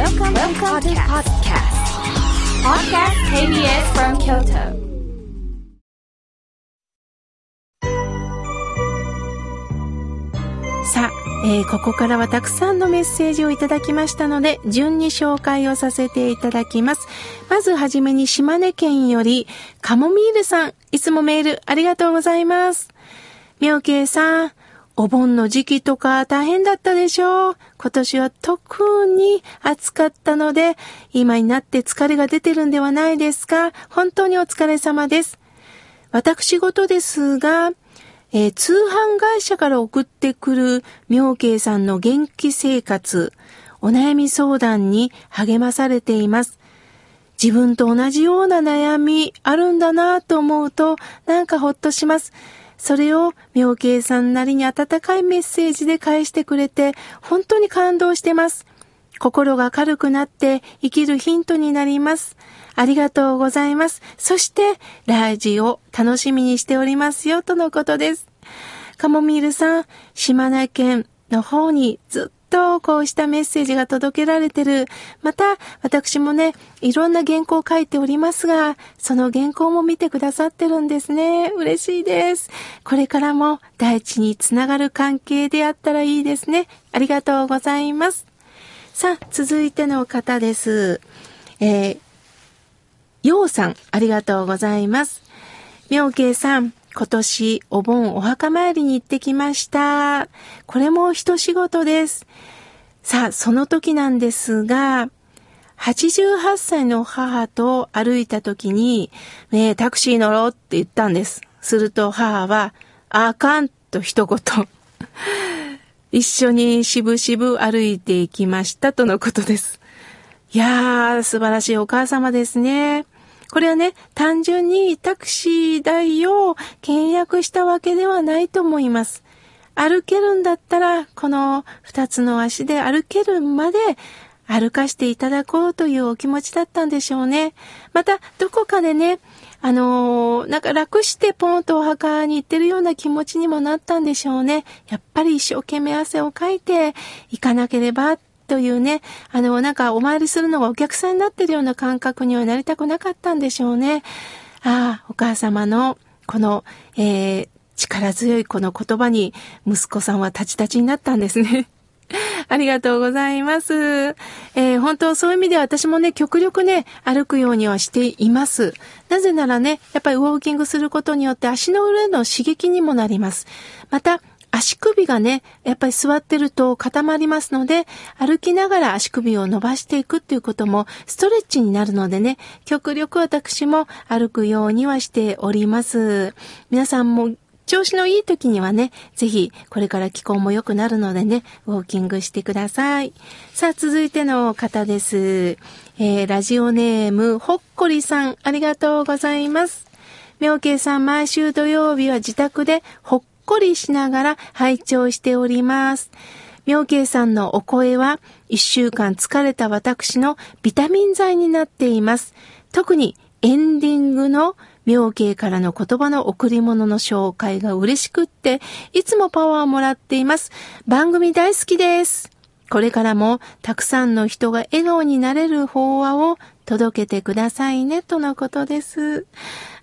Welcome, Welcome to podcast. Podcast KBS from Kyoto. さあ、えーここからはたくさんのメッセージをいただきましたので、順に紹介をさせていただきます。まずはじめに島根県より、カモミールさん、いつもメールありがとうございます。妙慶さん、お盆の時期とか大変だったでしょう。今年は特に暑かったので、今になって疲れが出てるんではないですか。本当にお疲れ様です。私事ですが、えー通販会社から送ってくる妙慶さんの元気生活、お悩み相談に励まされています。自分と同じような悩みあるんだなと思うとなんかほっとします。それを妙慶さんなりに温かいメッセージで返してくれて本当に感動してます。心が軽くなって生きるヒントになります。ありがとうございます。そして、ラジオ楽しみにしておりますよ、とのことです。カモミールさん、島根県の方にずっとこうしたメッセージが届けられてる。また、私もね、いろんな原稿を書いておりますが、その原稿も見てくださってるんですね。嬉しいです。これからも大地につながる関係であったらいいですね。ありがとうございます。さあ、続いての方です。えー、ようさん、ありがとうございます。妙慶さん、今年お盆お墓参りに行ってきました。これも一仕事です。さあ、その時なんですが、88歳の母と歩いた時に、ねえ、タクシー乗ろうって言ったんです。すると母は、あかんと一言。一緒にしぶしぶ歩いていきましたとのことです。いやー、素晴らしいお母様ですね。これはね、単純にタクシー代を契約したわけではないと思います。歩けるんだったら、この二つの足で歩けるまで歩かしていただこうというお気持ちだったんでしょうね。また、どこかでね、あのーなんか楽してポンとお墓に行ってるような気持ちにもなったんでしょうね。やっぱり一生懸命汗をかいて行かなければというね、あの、なんかお参りするのがお客さんになってるような感覚にはなりたくなかったんでしょうね。ああ、お母様のこの、えー力強いこの言葉に息子さんは立ち立ちになったんですね。ありがとうございます。えー本当そういう意味では私もね、極力ね、歩くようにはしています。なぜならね、やっぱりウォーキングすることによって足の裏の刺激にもなります。また、足首がね、やっぱり座ってると固まりますので、歩きながら足首を伸ばしていくっていうこともストレッチになるのでね、極力私も歩くようにはしております。皆さんも調子のいい時にはね、ぜひこれから気候も良くなるのでね、ウォーキングしてください。さあ、続いての方です。えー、ラジオネーム、ほっこりさん、ありがとうございます。妙慶さん、毎週土曜日は自宅でほっこりしながら拝聴しております。妙慶さんのお声は、一週間疲れた私のビタミン剤になっています。特にエンディングの妙慶からの言葉の贈り物の紹介が嬉しくって、いつもパワーをもらっています。番組大好きです。これからもたくさんの人が笑顔になれる法話を届けてくださいね、とのことです。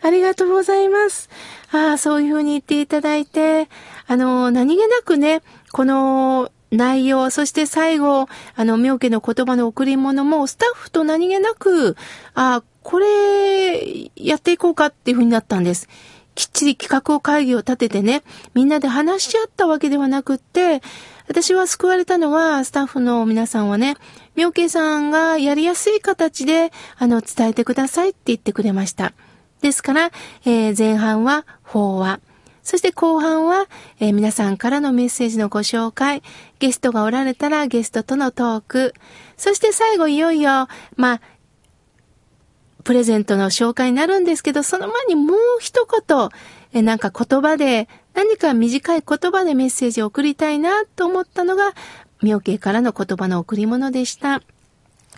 ありがとうございます。ああ、そういうふうに言っていただいて、あの、何気なくね、この内容、そして最後、あの、妙家の言葉の贈り物も、スタッフと何気なく、あ、これ、やっていこうかっていうふうになったんです。きっちり企画を会議を立ててね、みんなで話し合ったわけではなくって、私は救われたのは、スタッフの皆さんはね、妙慶さんがやりやすい形で、あの、伝えてくださいって言ってくれました。ですから、えー前半は法話。そして後半は、えー皆さんからのメッセージのご紹介。ゲストがおられたらゲストとのトーク。そして最後いよいよ、まあ、プレゼントの紹介になるんですけど、その前にもう一言、えなんか言葉で、何か短い言葉でメッセージを送りたいなと思ったのが、妙慶からの言葉の贈り物でした。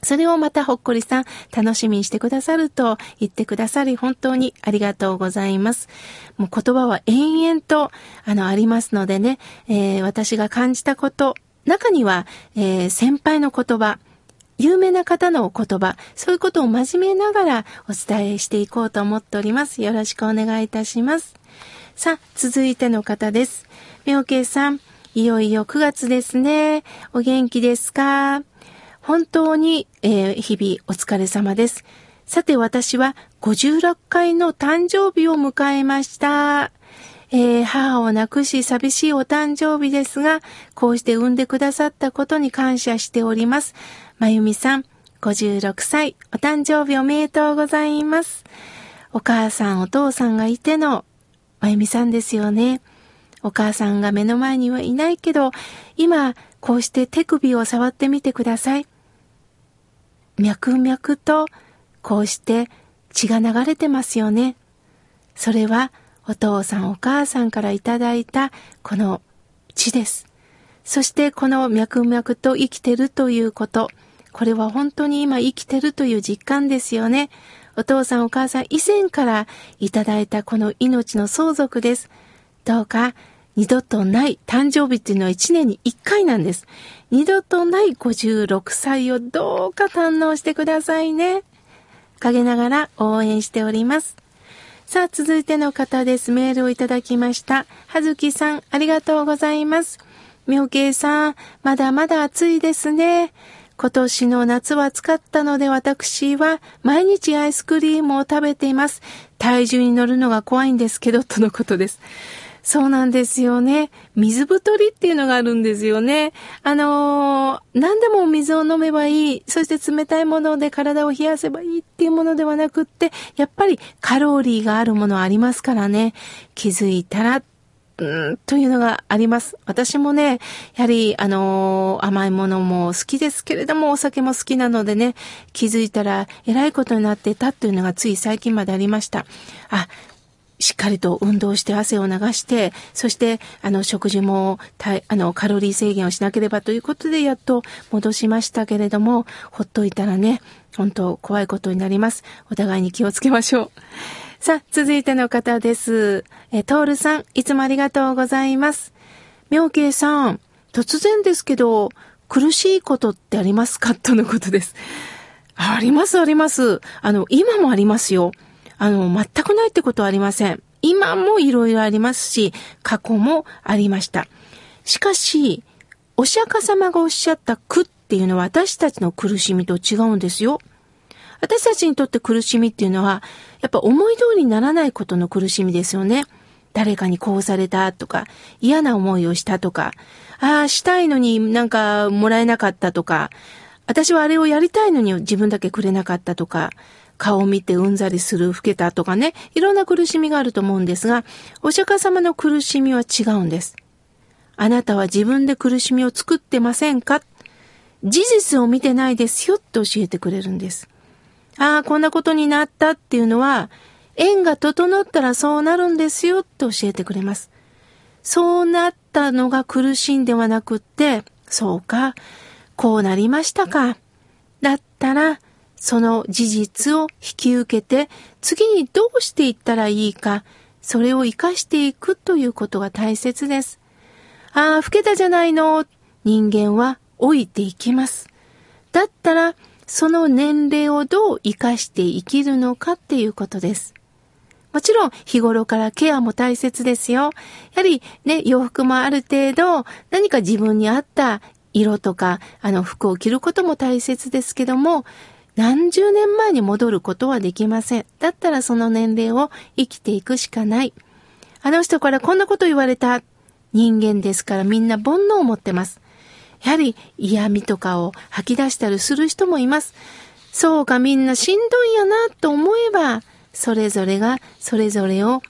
それをまたほっこりさん楽しみにしてくださると言ってくださり本当にありがとうございます。もう言葉は延々とあのありますのでね、えー私が感じたこと、中には、えー先輩の言葉、有名な方のお言葉、そういうことを真面目ながらお伝えしていこうと思っております。よろしくお願いいたします。さあ、続いての方です。妙慶さん、いよいよ9月ですね。お元気ですか？本当に、えー、日々お疲れ様です。さて私は56回の誕生日を迎えました。えー、母を亡くし寂しいお誕生日ですが、こうして産んでくださったことに感謝しております。まゆみさん、56歳、お誕生日おめでとうございます。お母さん、お父さんがいての、まゆみさんですよね。お母さんが目の前にはいないけど、今、こうして手首を触ってみてください。脈々と、こうして血が流れてますよね。それは、お父さんお母さんからいただいたこの血です。そしてこの脈々と生きてるということ。これは本当に今生きてるという実感ですよね。お父さんお母さん以前からいただいたこの命の相続です。どうか二度とない誕生日っていうのは一年に一回なんです。二度とない56歳をどうか堪能してくださいね。陰ながら応援しております。さあ、続いての方です。メールをいただきました。はずきさん、ありがとうございます。みょうけいさん、まだまだ暑いですね。今年の夏は暑かったので私は毎日アイスクリームを食べています。体重に乗るのが怖いんですけど、とのことです。そうなんですよね。水太りっていうのがあるんですよね。あのー、何でも水を飲めばいい。そして冷たいもので体を冷やせばいいっていうものではなくって、やっぱりカロリーがあるものありますからね。気づいたら、うん、というのがあります。私もね、やはり、あのー、甘いものも好きですけれども、お酒も好きなのでね、気づいたら、えらいことになってたというのがつい最近までありました。あ、しっかりと運動して汗を流して、そして、あの、食事も、あの、カロリー制限をしなければということで、やっと戻しましたけれども、ほっといたらね、本当怖いことになります。お互いに気をつけましょう。さあ、続いての方です。え、トールさん、いつもありがとうございます。妙慶さん、突然ですけど、苦しいことってありますか？とのことです。あります、あります。あの、今もありますよ。あの、全くないってことはありません。今もいろいろありますし、過去もありました。しかし、お釈迦様がおっしゃった苦っていうのは私たちの苦しみと違うんですよ。私たちにとって苦しみっていうのは、やっぱ思い通りにならないことの苦しみですよね。誰かにこうされたとか、嫌な思いをしたとか、ああ、したいのになんかもらえなかったとか、私はあれをやりたいのに自分だけくれなかったとか、顔を見てうんざりする、老けたとかね、いろんな苦しみがあると思うんですが、お釈迦様の苦しみは違うんです。あなたは自分で苦しみを作ってませんか？事実を見てないですよって教えてくれるんです。ああ、こんなことになったっていうのは、縁が整ったらそうなるんですよって教えてくれます。そうなったのが苦しいんではなくって、そうか、こうなりましたか。だったら、その事実を引き受けて、次にどうしていったらいいか、それを活かしていくということが大切です。ああ、老けたじゃないの。人間は老いていきます。だったら、その年齢をどう活かして生きるのかっていうことです。もちろん日頃からケアも大切ですよ。やはりね、洋服もある程度何か自分に合った色とか、あの服を着ることも大切ですけども、何十年前に戻ることはできません。だったらその年齢を生きていくしかない。あの人からこんなこと言われた。人間ですからみんな煩悩を持ってます。やはり嫌味とかを吐き出したりする人もいます。そうかみんなしんどいやなと思えば、それぞれがそれぞれを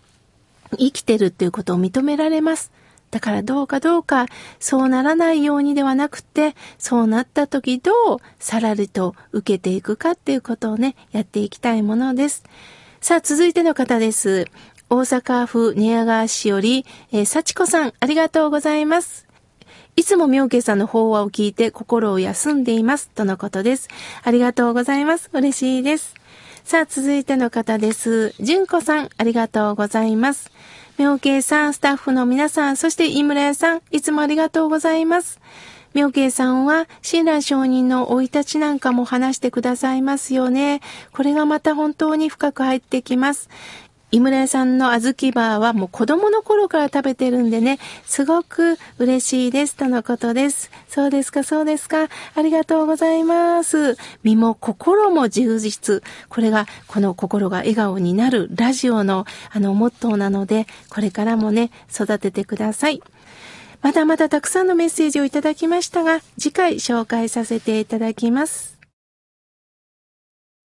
生きてるっていうことを認められます。だからどうかどうか、そうならないようにではなくて、そうなった時どうさらりと受けていくかっていうことをね、やっていきたいものです。さあ、続いての方です。大阪府寝屋川市より、えー、幸子さん、ありがとうございます。いつも妙慶さんの法話を聞いて心を休んでいます。とのことです。ありがとうございます。嬉しいです。さあ、続いての方です。純子さん、ありがとうございます。妙慶さん、スタッフの皆さん、そして井村屋さん、いつもありがとうございます。妙慶さんは、親鸞上人の生い立ちなんかも話してくださいますよね。これがまた本当に深く入ってきます。井村屋さんの小豆バーはもう子供の頃から食べてるんでね、すごく嬉しいです、とのことです。そうですか、そうですか。ありがとうございます。身も心も充実。これが、この心が笑顔になるラジオのあのモットーなので、これからもね、育ててください。まだまだたくさんのメッセージをいただきましたが、次回紹介させていただきます。